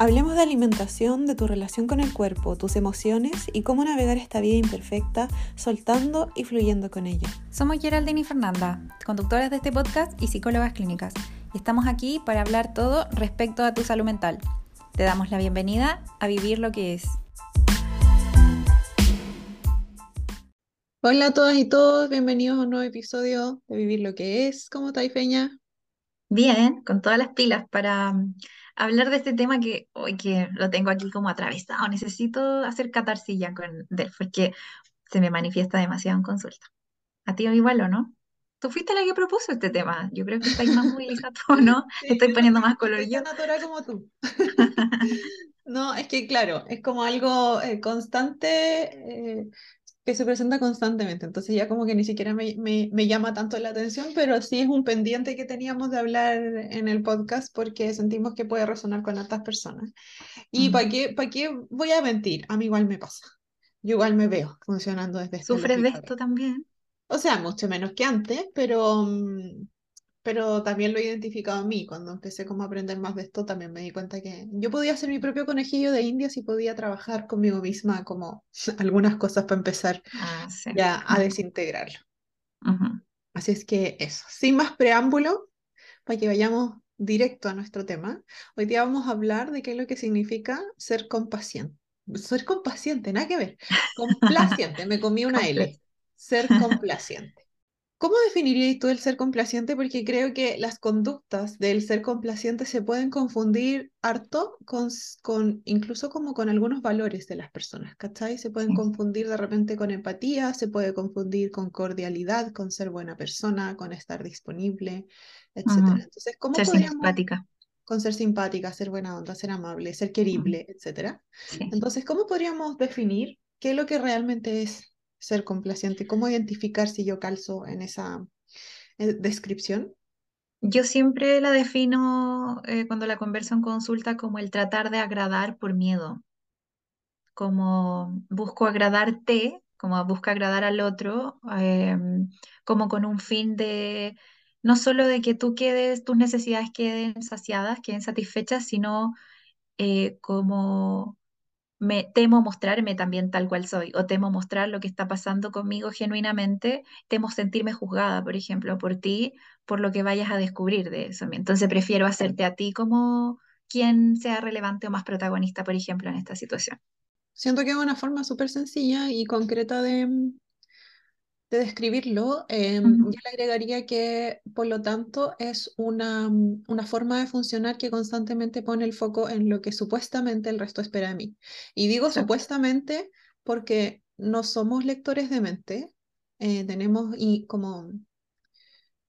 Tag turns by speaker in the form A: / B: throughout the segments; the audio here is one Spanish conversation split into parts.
A: Hablemos de alimentación, de tu relación con el cuerpo, tus emociones y cómo navegar esta vida imperfecta, soltando y fluyendo con ella.
B: Somos Geraldine y Fernanda, conductoras de este podcast y psicólogas clínicas, y estamos aquí para hablar todo respecto a tu salud mental. Te damos la bienvenida a Vivir lo que es.
A: Hola a todas y todos, bienvenidos a un nuevo episodio de Vivir lo que es. ¿Cómo está Feña?
B: Bien, con todas las pilas para hablar de este tema que hoy que lo tengo aquí como atravesado. Necesito hacer catarsilla con él porque se me manifiesta demasiado en consulta. ¿A ti igual o no? Tú fuiste la que propuso este tema. Yo creo que estáis más movilizado, ¿no? Estoy poniendo más color yo.
A: natural como tú. No, es que claro, es como algo eh, constante, eh, que se presenta constantemente, entonces ya como que ni siquiera me, me, llama tanto la atención, pero sí es un pendiente que teníamos de hablar en el podcast porque sentimos que puede resonar con otras personas. ¿Y para qué, para qué voy a mentir? A mí igual me pasa. Yo igual me veo funcionando desde este
B: ¿Sufres de esto también?
A: O sea, mucho menos que antes, pero, mm, pero también lo he identificado a mí. Cuando empecé como a aprender más de esto, también me di cuenta que yo podía ser mi propio conejillo de indias y podía trabajar conmigo misma como algunas cosas para empezar ah, ya a desintegrarlo. Así es que eso, sin más preámbulo, para que vayamos directo a nuestro tema, hoy día vamos a hablar de qué es lo que significa ser compaciente. Ser compaciente, nada que ver. Complaciente, me comí una L. Ser complaciente. ¿Cómo definirías tú el ser complaciente? Porque creo que las conductas del ser complaciente se pueden confundir harto con, con incluso como con algunos valores de las personas, ¿cachai? Se pueden confundir de repente con empatía, se puede confundir con cordialidad, con ser buena persona, con estar disponible, etc. Entonces, ¿cómo
B: ser simpática.
A: Con ser simpática, ser buena onda, ser amable, ser querible, etc. Entonces, ¿cómo podríamos definir qué es lo que realmente es ser complaciente? ¿Cómo identificar si yo calzo en esa eh, descripción?
B: Yo siempre la defino eh, cuando la converso en consulta como el tratar de agradar por miedo, como busco agradarte, como busco agradar al otro, em, como con un fin de no solo de que tú quedes, tus necesidades queden saciadas, queden satisfechas, sino eh, como me temo mostrarme también tal cual soy, o temo mostrar lo que está pasando conmigo genuinamente, temo sentirme juzgada, por ejemplo, por ti, por lo que vayas a descubrir de eso. Entonces prefiero hacerte a ti como quien sea relevante o más protagonista, por ejemplo, en esta situación.
A: Siento que es una forma súper sencilla y concreta de, de describirlo, em, yo le agregaría que, por lo tanto, es una, mm, una, forma de funcionar que constantemente pone el foco en lo que supuestamente el resto espera de mí. Y digo supuestamente porque no somos lectores de mente, eh, tenemos y como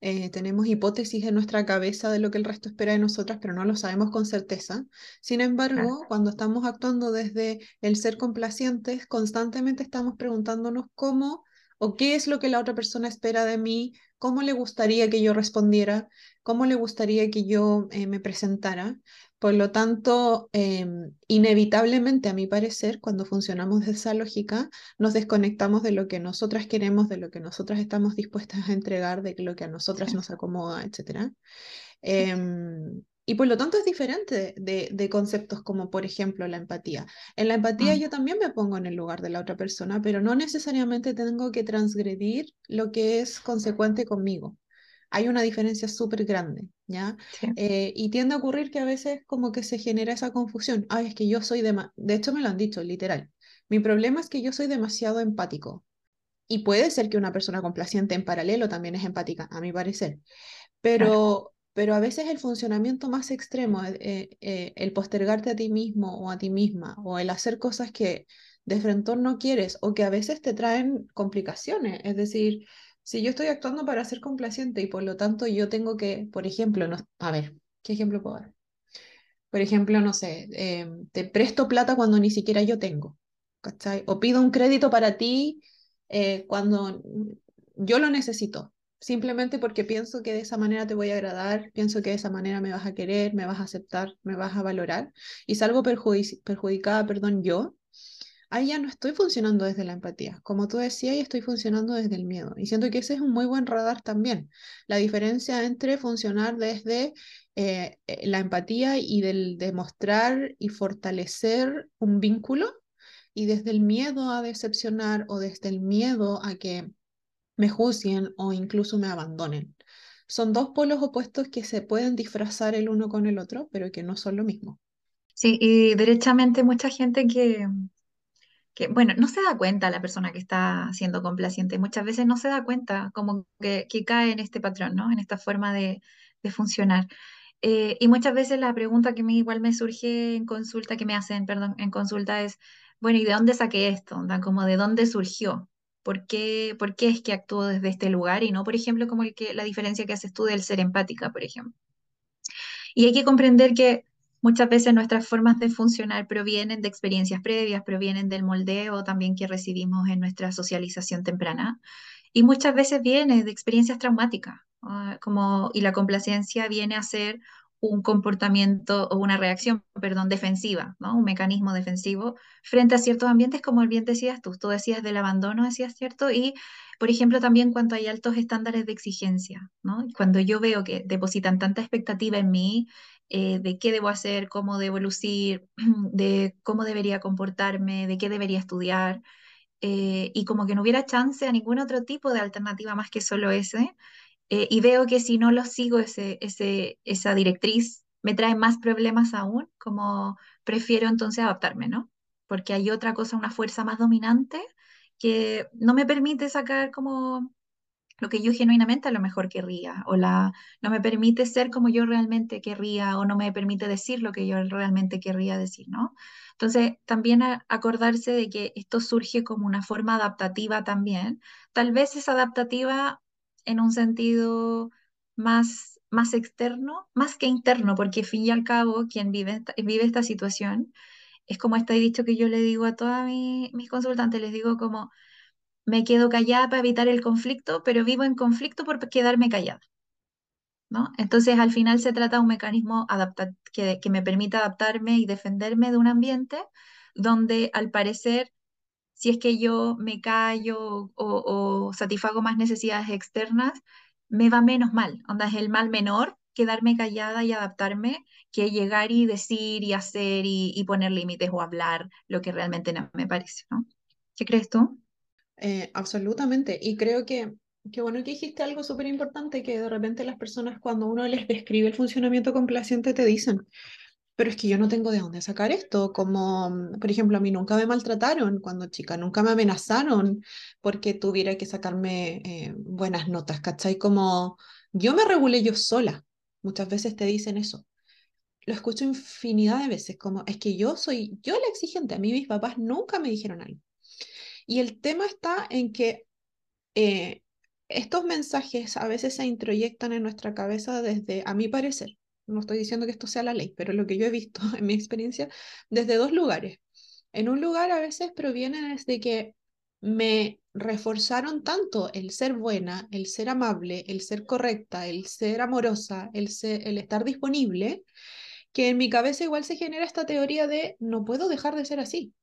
A: eh, tenemos hipótesis en nuestra cabeza de lo que el resto espera de nosotras, pero no lo sabemos con certeza. Sin embargo, cuando estamos actuando desde el ser complacientes, constantemente estamos preguntándonos cómo o qué es lo que la otra persona espera de mí, cómo le gustaría que yo respondiera, cómo le gustaría que yo eh, me presentara. Por lo tanto, em, inevitablemente, a mi parecer, cuando funcionamos de esa lógica, nos desconectamos de lo que nosotras queremos, de lo que nosotras estamos dispuestas a entregar, de lo que a nosotras nos acomoda, etc. Y por lo tanto es diferente de, conceptos como, por ejemplo, la empatía. En la empatía mm. yo también me pongo en el lugar de la otra persona, pero no necesariamente tengo que transgredir lo que es consecuente conmigo. Hay una diferencia súper grande, ¿ya? Eh, y tiende a ocurrir que a veces como que se genera esa confusión. Ay, es que yo soy de... De hecho, me lo han dicho, literal. Mi problema es que yo soy demasiado empático. Y puede ser que una persona complaciente en paralelo también es empática, a mi parecer. Pero pero a veces el funcionamiento más extremo, eh, eh, eh, el postergarte a ti mismo o a ti misma, o el hacer cosas que de frente no quieres o que a veces te traen complicaciones. Es decir, si yo estoy actuando para ser complaciente y por lo tanto yo tengo que, por ejemplo, no, a ver, ¿qué ejemplo puedo dar? Por ejemplo, no sé, em, te presto plata cuando ni siquiera yo tengo, ¿cachai? O pido un crédito para ti cuando yo lo necesito simplemente porque pienso que de esa manera te voy a agradar, pienso que de esa manera me vas a querer, me vas a aceptar, me vas a valorar y salgo perjudicada, perdón, yo, ahí ya no estoy funcionando desde la empatía. Como tú decías, estoy funcionando desde el miedo. Y siento que ese es un muy buen radar también. La diferencia entre funcionar desde eh, eh, la empatía y del demostrar y fortalecer un vínculo y desde el miedo a decepcionar o desde el miedo a que me juzguen o incluso me abandonen. Son dos polos opuestos que se pueden disfrazar el uno con el otro, pero que no son lo mismo.
B: Sí, y derechamente mucha gente que, que, bueno, no se da cuenta la persona que está siendo complaciente, muchas veces no se da cuenta como que, que cae en este patrón, ¿no? En esta forma de, de funcionar. Eh, y muchas veces la pregunta que me, igual me surge en consulta, que me hacen, perdón, en consulta es, bueno, ¿y de dónde saqué esto? ¿Onda? Como de dónde surgió. ¿Por qué, por qué es que actúo desde este lugar y no, por ejemplo, como el la diferencia que haces tú del ser empática, por ejemplo? Y hay que comprender que muchas veces nuestras formas de funcionar provienen de experiencias previas, provienen del moldeo también que recibimos en nuestra socialización temprana. Y muchas veces viene de experiencias traumáticas, uh, como, y la complacencia viene a ser un comportamiento o una reacción, perdón, defensiva, ¿no? Un mecanismo defensivo frente a ciertos ambientes, como bien decías tú, tú decías del abandono, decías cierto, y por ejemplo también cuando hay altos estándares de exigencia, ¿no? Cuando yo veo que depositan tanta expectativa en mí, eh, de qué debo hacer, cómo debo lucir, de cómo debería comportarme, de qué debería estudiar, eh, y como que no hubiera chance a ningún otro tipo de alternativa más que solo ese, eh, y veo que si no lo sigo ese, esa directriz, me trae más problemas aún, como prefiero entonces adaptarme, ¿no? Porque hay otra cosa, una fuerza más dominante que no me permite sacar como lo que yo genuinamente a lo mejor querría, o la, no me permite ser como yo realmente querría, o no me permite decir lo que yo realmente querría decir, ¿no? Entonces, también acordarse de que esto surge como una forma adaptativa también. Tal vez es adaptativa en un sentido más, más externo, más que interno, porque fin y al cabo quien vive esta, vive esta situación es como este dicho que yo le digo a todas mis consultantes, les digo como, me quedo callada para evitar el conflicto, pero vivo en conflicto por quedarme callada. ¿no? Entonces, al final se trata de un mecanismo que, que me permita adaptarme y defenderme de un ambiente donde al parecer si es que yo me callo o, satisfago más necesidades externas, me va menos mal. Onda, es el mal menor quedarme callada y adaptarme que llegar y decir y hacer y, poner límites o hablar lo que realmente no me parece, ¿no? ¿Qué crees tú?
A: Eh, absolutamente. Y creo que, que bueno que dijiste algo súper importante que de repente las personas cuando uno les describe el funcionamiento complaciente te dicen, pero es que yo no tengo de dónde sacar esto, como mm, por ejemplo a mí nunca me maltrataron cuando chica, nunca me amenazaron porque tuviera que sacarme eh, buenas notas, ¿cachai? Como yo me regulé yo sola, muchas veces te dicen eso. Lo escucho infinidad de veces, como es que yo soy yo la exigente, a mí mis papás nunca me dijeron algo. Y el tema está en que eh, estos mensajes a veces se introyectan en nuestra cabeza desde, a mi parecer, no estoy diciendo que esto sea la ley, pero lo que yo he visto en mi experiencia, desde dos lugares. En un lugar a veces proviene desde que me reforzaron tanto el ser buena, el ser amable, el ser correcta, el ser amorosa, el, ser, el estar disponible, que en mi cabeza igual se genera esta teoría de no puedo dejar de ser así.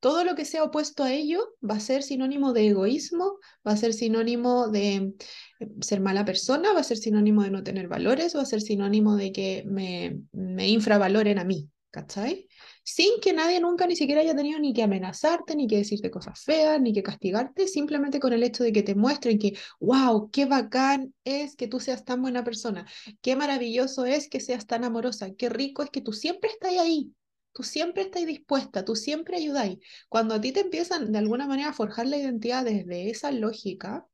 A: Todo lo que sea opuesto a ello va a ser sinónimo de egoísmo, va a ser sinónimo de eh, ser mala persona, va a ser sinónimo de no tener valores, va a ser sinónimo de que me, me infravaloren a mí, ¿cachai? Sin que nadie nunca ni siquiera haya tenido ni que amenazarte, ni que decirte cosas feas, ni que castigarte, simplemente con el hecho de que te muestren que, wow, qué bacán es que tú seas tan buena persona, qué maravilloso es que seas tan amorosa, qué rico es que tú siempre estás ahí, tú siempre estás dispuesta, tú siempre ayudáis. Cuando a ti te empiezan de alguna manera a forjar la identidad desde esa lógica,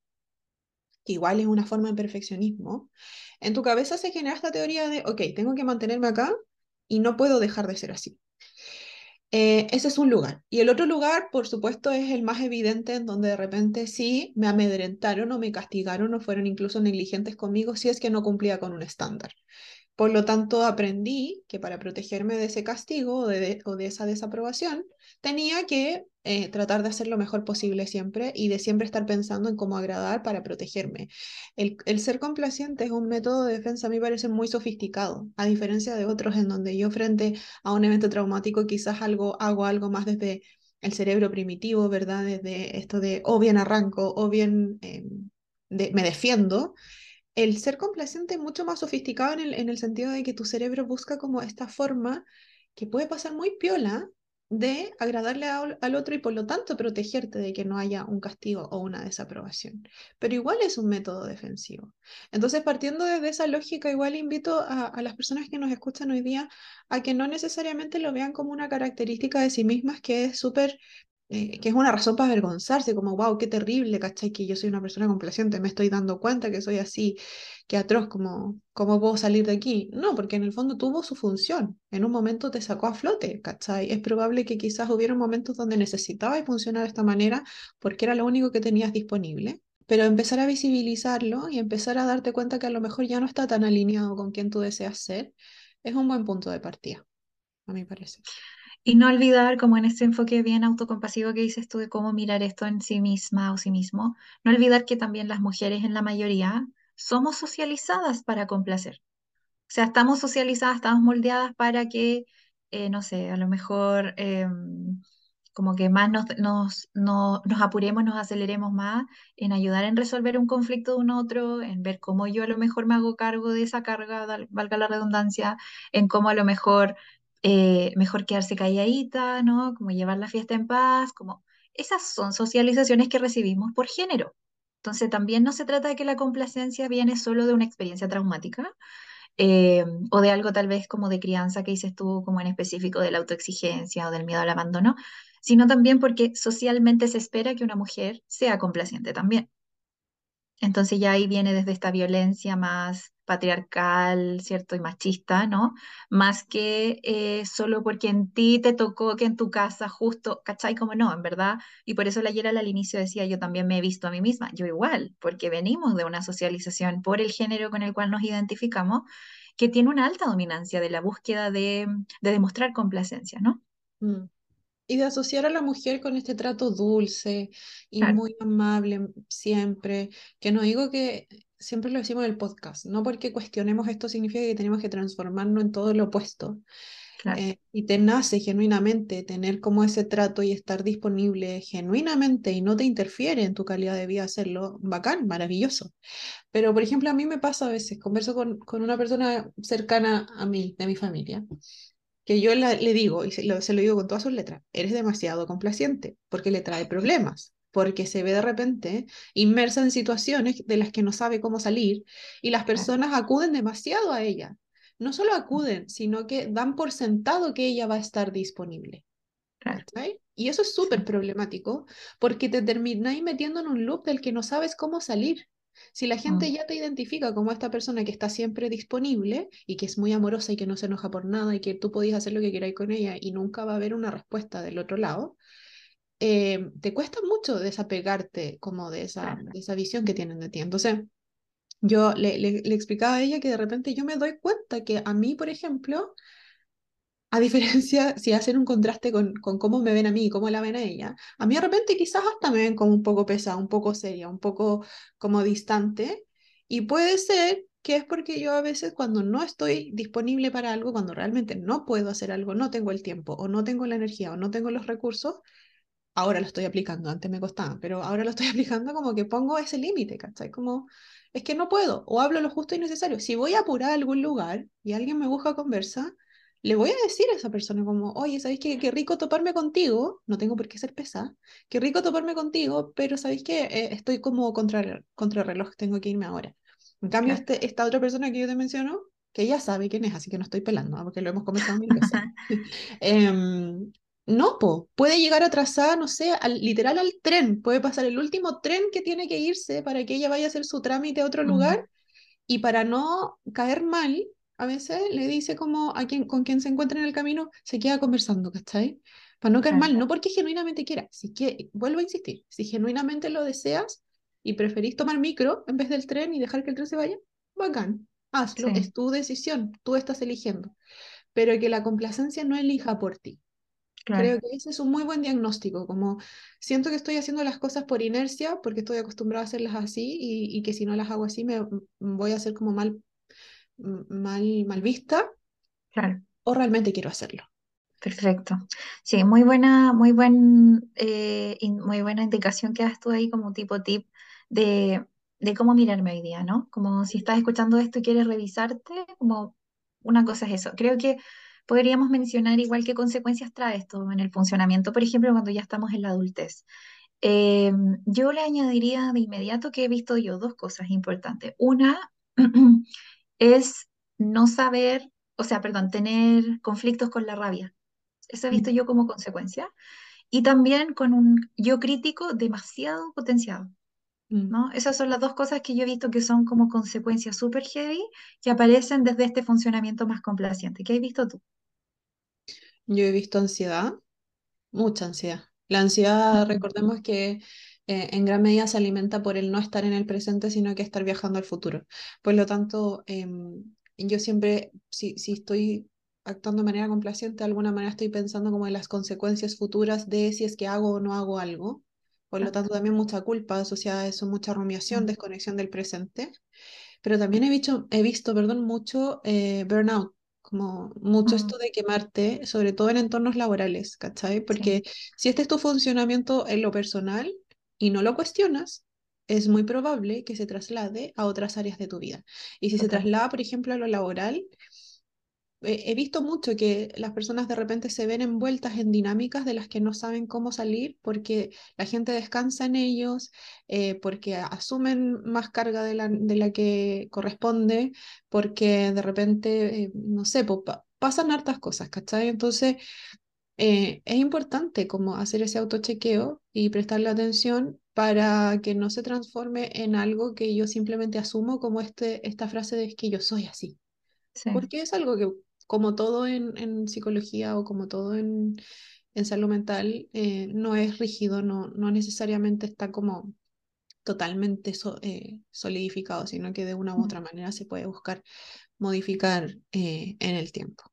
A: que igual es una forma de perfeccionismo, en tu cabeza se genera esta teoría de, ok, tengo que mantenerme acá y no puedo dejar de ser así. Eh, ese es un lugar. Y el otro lugar, por supuesto, es el más evidente en donde de repente sí me amedrentaron o me castigaron o fueron incluso negligentes conmigo si es que no cumplía con un estándar. Por lo tanto, aprendí que para protegerme de ese castigo o de, esa desaprobación, tenía que eh, tratar de hacer lo mejor posible siempre y de siempre estar pensando en cómo agradar para protegerme. El, ser complaciente es un método de defensa, a mí parece muy sofisticado, a diferencia de otros en donde yo frente a un evento traumático quizás algo, hago algo más desde el cerebro primitivo, ¿verdad? Desde esto de o bien arranco o bien em, me defiendo, el ser complaciente es mucho más sofisticado en el, en el sentido de que tu cerebro busca como esta forma que puede pasar muy piola de agradarle al otro y por lo tanto protegerte de que no haya un castigo o una desaprobación. Pero igual es un método defensivo. Entonces, partiendo desde esa lógica, igual invito a, a las personas que nos escuchan hoy día a que no necesariamente lo vean como una característica de sí mismas que es súper eh, que es una razón para avergonzarse, como, wow, qué terrible, ¿cachai? Que yo soy una persona complaciente, me estoy dando cuenta que soy así, que atroz, como, ¿cómo puedo salir de aquí? No, porque en el fondo tuvo su función, en un momento te sacó a flote, ¿cachai? Es probable que quizás hubiera momentos donde necesitaba funcionar de esta manera porque era lo único que tenías disponible, pero empezar a visibilizarlo y empezar a darte cuenta que a lo mejor ya no está tan alineado con quien tú deseas ser, es un buen punto de partida, a mi parecer.
B: Y no olvidar, como en ese enfoque bien autocompasivo que dices tú de cómo mirar esto en sí misma o sí mismo, no olvidar que también las mujeres en la mayoría somos socializadas para complacer. O sea, estamos socializadas, estamos moldeadas para que, eh, no sé, a lo mejor em, como que más nos, nos, nos, nos, apuremos, nos aceleremos más en ayudar en resolver un conflicto de un otro, en ver cómo yo a lo mejor me hago cargo de esa carga, valga la redundancia, en cómo a lo mejor eh, mejor quedarse calladita, ¿no? Como llevar la fiesta en paz, como esas son socializaciones que recibimos por género. Entonces también no se trata de que la complacencia viene solo de una experiencia traumática eh, o de algo tal vez como de crianza que dices tú, como en específico de la autoexigencia o del miedo al abandono, sino también porque socialmente se espera que una mujer sea complaciente también. Entonces ya ahí viene desde esta violencia más patriarcal, ¿cierto? Y machista, ¿no? Más que eh, solo porque en ti te tocó que en tu casa justo, ¿cachai? Como no, en verdad. Y por eso la ayer al inicio decía, yo también me he visto a mí misma, yo igual, porque venimos de una socialización por el género con el cual nos identificamos, que tiene una alta dominancia de la búsqueda de, demostrar complacencia, ¿no?
A: Mm. Y de asociar a la mujer con este trato dulce y muy amable siempre, que no digo que siempre lo decimos en el podcast, no porque cuestionemos esto significa que tenemos que transformarnos en todo lo opuesto. Eh, y te nace genuinamente tener como ese trato y estar disponible genuinamente y no te interfiere en tu calidad de vida hacerlo, bacán, maravilloso. Pero, por ejemplo, a mí me pasa a veces, converso con, con una persona cercana a mí, de mi familia, que yo le digo, y se lo, se lo digo con todas sus letras, eres demasiado complaciente porque le trae problemas porque se ve de repente inmersa en situaciones de las que no sabe cómo salir y las personas acuden demasiado a ella. No solo acuden, sino que dan por sentado que ella va a estar disponible. Y eso es súper problemático porque te termináis metiendo en un loop del que no sabes cómo salir. Si la gente mm. ya te identifica como esta persona que está siempre disponible y que es muy amorosa y que no se enoja por nada y que tú podías hacer lo que queráis con ella y nunca va a haber una respuesta del otro lado, eh, te cuesta mucho desapegarte como de esa, de esa visión que tienen de ti. Entonces, yo le, le, le, explicaba a ella que de repente yo me doy cuenta que a mí, por ejemplo, a diferencia, si hacen un contraste con, cómo me ven a mí cómo la ven a ella, a mí de repente quizás hasta me ven como un poco pesada, un poco seria, un poco como distante. Y puede ser que es porque yo a veces cuando no estoy disponible para algo, cuando realmente no puedo hacer algo, no tengo el tiempo o no tengo la energía o no tengo los recursos, ahora lo estoy aplicando, antes me costaba, pero ahora lo estoy aplicando como que pongo ese límite, ¿cachai? Como, es que no puedo, o hablo lo justo y necesario. Si voy a apurar a algún lugar y alguien me busca conversa, le voy a decir a esa persona como, oye, ¿sabéis qué? Qué rico toparme contigo, no tengo por qué ser pesada, qué rico toparme contigo, pero ¿sabéis qué? Eh, estoy como contra, contra reloj, tengo que irme ahora. En cambio, este, esta otra persona que yo te menciono, que ya sabe quién es, así que no estoy pelando, porque lo hemos conversado mil veces. Em, no, po, puede llegar atrasada, no sé, al, literal al tren, puede pasar el último tren que tiene que irse para que ella vaya a hacer su trámite a otro lugar y para no caer mal, a veces le dice como a quien, con quien se encuentra en el camino, se queda conversando, ¿cachai? Para no caer mal, no porque genuinamente quiera, si que, vuelvo a insistir, si genuinamente lo deseas y preferís tomar micro en vez del tren y dejar que el tren se vaya, bacán, hazlo, es tu decisión, tú estás eligiendo, pero que la complacencia no elija por ti. Creo que ese es un muy buen diagnóstico, como siento que estoy haciendo las cosas por inercia, porque estoy acostumbrada a hacerlas así y, que si no las hago así me voy a hacer como mal, mal, mal vista,
B: claro.
A: o realmente quiero hacerlo.
B: Perfecto. Sí, muy buena, muy buen, eh, in- muy buena indicación que das tú ahí como tipo tip de, de cómo mirarme hoy día, ¿no? Como si estás escuchando esto y quieres revisarte, como una cosa es eso. Creo que podríamos mencionar igual qué consecuencias trae esto en el funcionamiento, por ejemplo, cuando ya estamos en la adultez. Eh, yo le añadiría de inmediato que he visto yo dos cosas importantes. Una es no saber, o sea, perdón, tener conflictos con la rabia. Eso he visto yo como consecuencia. Y también con un yo crítico demasiado potenciado,
A: Mm.
B: ¿no? Esas son las dos cosas que yo he visto que son como consecuencias súper heavy que aparecen desde este funcionamiento más complaciente. ¿Qué has visto tú?
A: Yo he visto ansiedad, mucha ansiedad. La ansiedad, recordemos que eh, en gran medida se alimenta por el no estar en el presente, sino que estar viajando al futuro. Por lo tanto, em, yo siempre, si, si estoy actuando de manera complaciente, de alguna manera estoy pensando como en las consecuencias futuras de si es que hago o no hago algo. Por lo tanto, también mucha culpa asociada a eso, mucha rumiación,
B: Mm,
A: desconexión del presente. Pero también he visto, he visto, perdón, mucho eh, burnout, como mucho
B: mm,
A: esto de quemarte, sobre todo en entornos laborales, ¿cachai?
B: sí,
A: Porque si este es tu funcionamiento en lo personal y no lo cuestionas, es muy probable que se traslade a otras áreas de tu vida. Y si se traslada, por ejemplo, a lo laboral, eh, he visto mucho que las personas de repente se ven envueltas en dinámicas de las que no saben cómo salir porque la gente descansa en ellos, eh, porque asumen más carga de la, de la que corresponde, porque de repente, eh, no sé, pasan hartas cosas, ¿cachai? Entonces, eh, es importante como hacer ese autochequeo y prestarle atención para que no se transforme en algo que yo simplemente asumo como este, esta frase de es que yo soy así
B: Sí,
A: porque es algo que, como todo en, en psicología o como todo en, en salud mental, eh, no es rígido, no, no necesariamente está como totalmente so- eh, solidificado, sino que de una u
B: mm,
A: otra manera se puede buscar modificar eh, en el tiempo.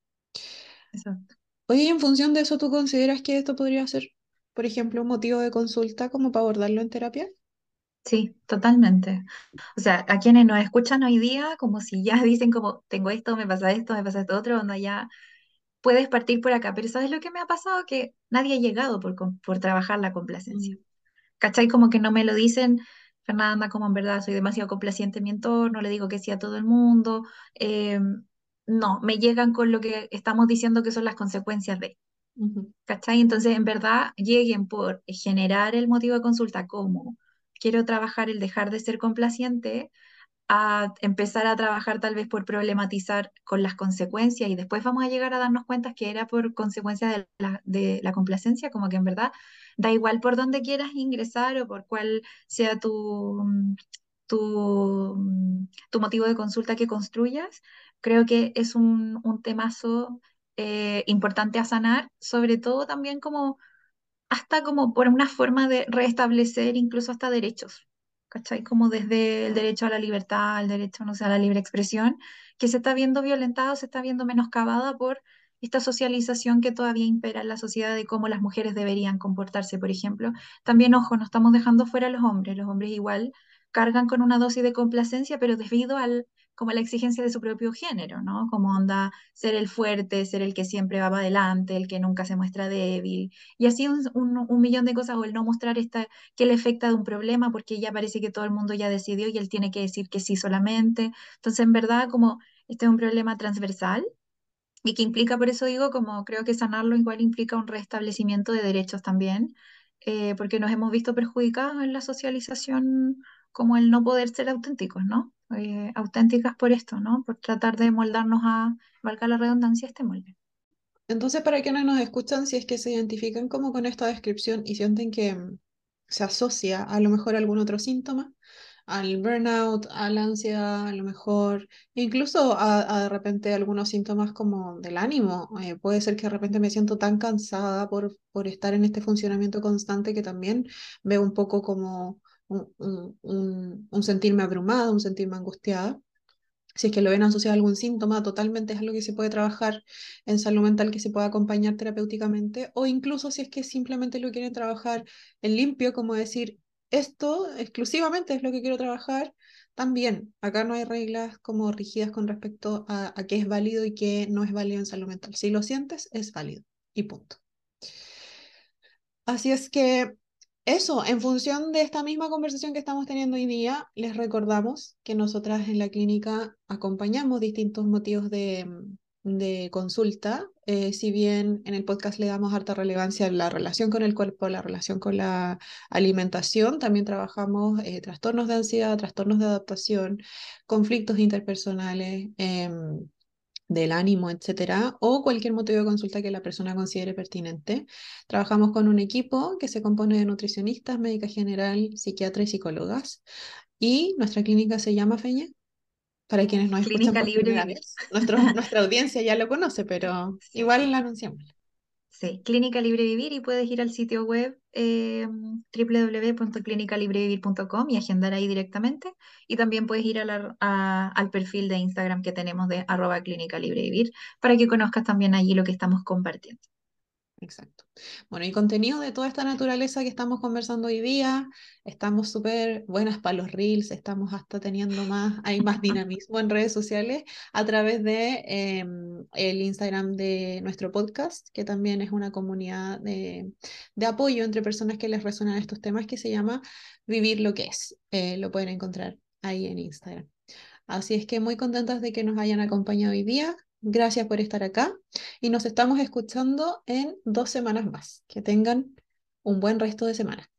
B: exacto.
A: Oye, y en función de eso, ¿tú consideras que esto podría ser, por ejemplo, un motivo de consulta como para abordarlo en terapia?
B: Sí, totalmente. O sea, a quienes nos escuchan hoy día, como si ya dicen como, tengo esto, me pasa esto, me pasa esto otro, onda ya puedes partir por acá. Pero ¿sabes lo que me ha pasado? Que nadie ha llegado por, por trabajar la complacencia.
A: Mm,
B: ¿Cachai? Como que no me lo dicen, Fernanda, como en verdad soy demasiado complaciente en mi entorno, le digo que sí a todo el mundo. eh, no, me llegan con lo que estamos diciendo que son las consecuencias de, ¿cachai? Entonces, en verdad, lleguen por generar el motivo de consulta como quiero trabajar el dejar de ser complaciente a empezar a trabajar tal vez por problematizar con las consecuencias y después vamos a llegar a darnos cuenta que era por consecuencia de la, de la complacencia, como que en verdad da igual por dónde quieras ingresar o por cuál sea tu, mm, tu, mm, tu motivo de consulta que construyas, creo que es un, un temazo eh, importante a sanar, sobre todo también como hasta como por una forma de restablecer incluso hasta derechos, ¿cachai? Como desde el derecho a la libertad, el derecho, no sé, a la libre expresión, que se está viendo violentado, se está viendo menoscabada por esta socialización que todavía impera en la sociedad de cómo las mujeres deberían comportarse, por ejemplo. También, ojo, no estamos dejando fuera a los hombres, los hombres igual cargan con una dosis de complacencia, pero debido al como la exigencia de su propio género, ¿no? Como onda ser el fuerte, ser el que siempre va para adelante, el que nunca se muestra débil, y así un millón de cosas, o el no mostrar esta, que le afecta de un problema, porque ya parece que todo el mundo ya decidió y él tiene que decir que sí solamente. Entonces, en verdad, como este es un problema transversal y que implica, por eso digo, como creo que sanarlo igual implica un restablecimiento de derechos también, eh, porque nos hemos visto perjudicados en la socialización como el no poder ser auténticos, ¿no? Eh, auténticas por esto, ¿no? Por tratar de moldarnos a, valga la redundancia, este molde.
A: Entonces, para quienes nos escuchan, si es que se identifican como con esta descripción y sienten que mm, se asocia a lo mejor algún otro síntoma, al burnout, a la ansiedad, a lo mejor, incluso a, a de repente algunos síntomas como del ánimo. eh, puede ser que de repente me siento tan cansada por, por estar en este funcionamiento constante que también veo un poco como un, un, un sentirme abrumada, un sentirme angustiada. Si es que lo ven asociado a algún síntoma, totalmente es algo que se puede trabajar en salud mental, que se puede acompañar terapéuticamente, o incluso si es que simplemente lo quieren trabajar en limpio, como decir, esto exclusivamente es lo que quiero trabajar, también. Acá no hay reglas como rígidas con respecto a, a qué es válido y qué no es válido en salud mental. Si lo sientes, es válido. y punto. Así es que eso, en función de esta misma conversación que estamos teniendo hoy día, les recordamos que nosotras en la clínica acompañamos distintos motivos de, de consulta, eh, si bien en el podcast le damos harta relevancia a la relación con el cuerpo, la relación con la alimentación, también trabajamos eh, trastornos de ansiedad, trastornos de adaptación, conflictos interpersonales. Em, del ánimo, etcétera, o cualquier motivo de consulta que la persona considere pertinente. Trabajamos con un equipo que se compone de nutricionistas, médica general, psiquiatra y psicólogas. Y nuestra clínica se llama Feña. Para quienes no escuchan por primera vez. nuestra audiencia ya lo conoce, pero igual la anunciamos.
B: Sí, Clínica Libre Vivir y puedes ir al sitio web eh, y agendar ahí directamente. Y también puedes ir al perfil de Instagram que tenemos de arroba Clínica Libre Vivir para que conozcas también allí lo que estamos compartiendo.
A: Exacto. Bueno, y contenido de toda esta naturaleza que estamos conversando hoy día, estamos súper buenas para los reels, estamos hasta teniendo más, hay más dinamismo en redes sociales a través de em, el Instagram de nuestro podcast, que también es una comunidad de, de, apoyo entre personas que les resuenan estos temas, que se llama Vivir lo que es. Eh, lo pueden encontrar ahí en Instagram. Así es que muy contentas de que nos hayan acompañado hoy día. Gracias por estar acá y nos estamos escuchando en dos semanas más. Que tengan un buen resto de semana.